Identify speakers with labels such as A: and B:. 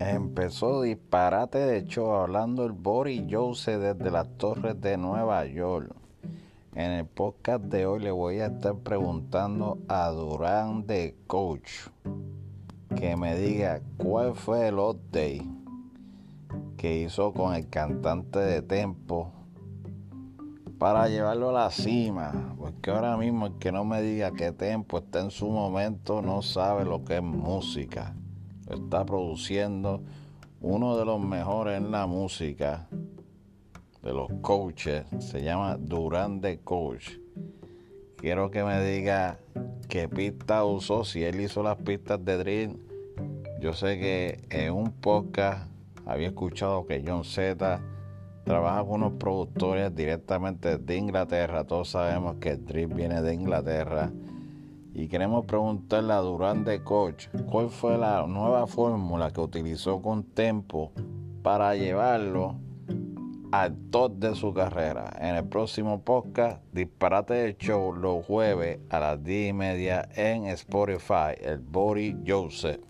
A: Empezó disparate de hecho hablando el Boris Joseph desde las torres de Nueva York. En el podcast de hoy le voy a estar preguntando a Durán de Coach que me diga cuál fue el update que hizo con el cantante de Tempo para llevarlo a la cima. Porque ahora mismo el que no me diga que Tempo está en su momento no sabe lo que es música está produciendo uno de los mejores en la música de los coaches. Se llama Durán de Coach. Quiero que me diga qué pista usó, si él hizo las pistas de drill. Yo sé que en un podcast había escuchado que John Z trabaja con unos productores directamente de Inglaterra. Todos sabemos que el viene de Inglaterra y queremos preguntarle a Durán de Coach cuál fue la nueva fórmula que utilizó con Tempo para llevarlo al top de su carrera. En el próximo podcast, Disparate de Show, los jueves a las 10 y media en Spotify, el Body Joseph.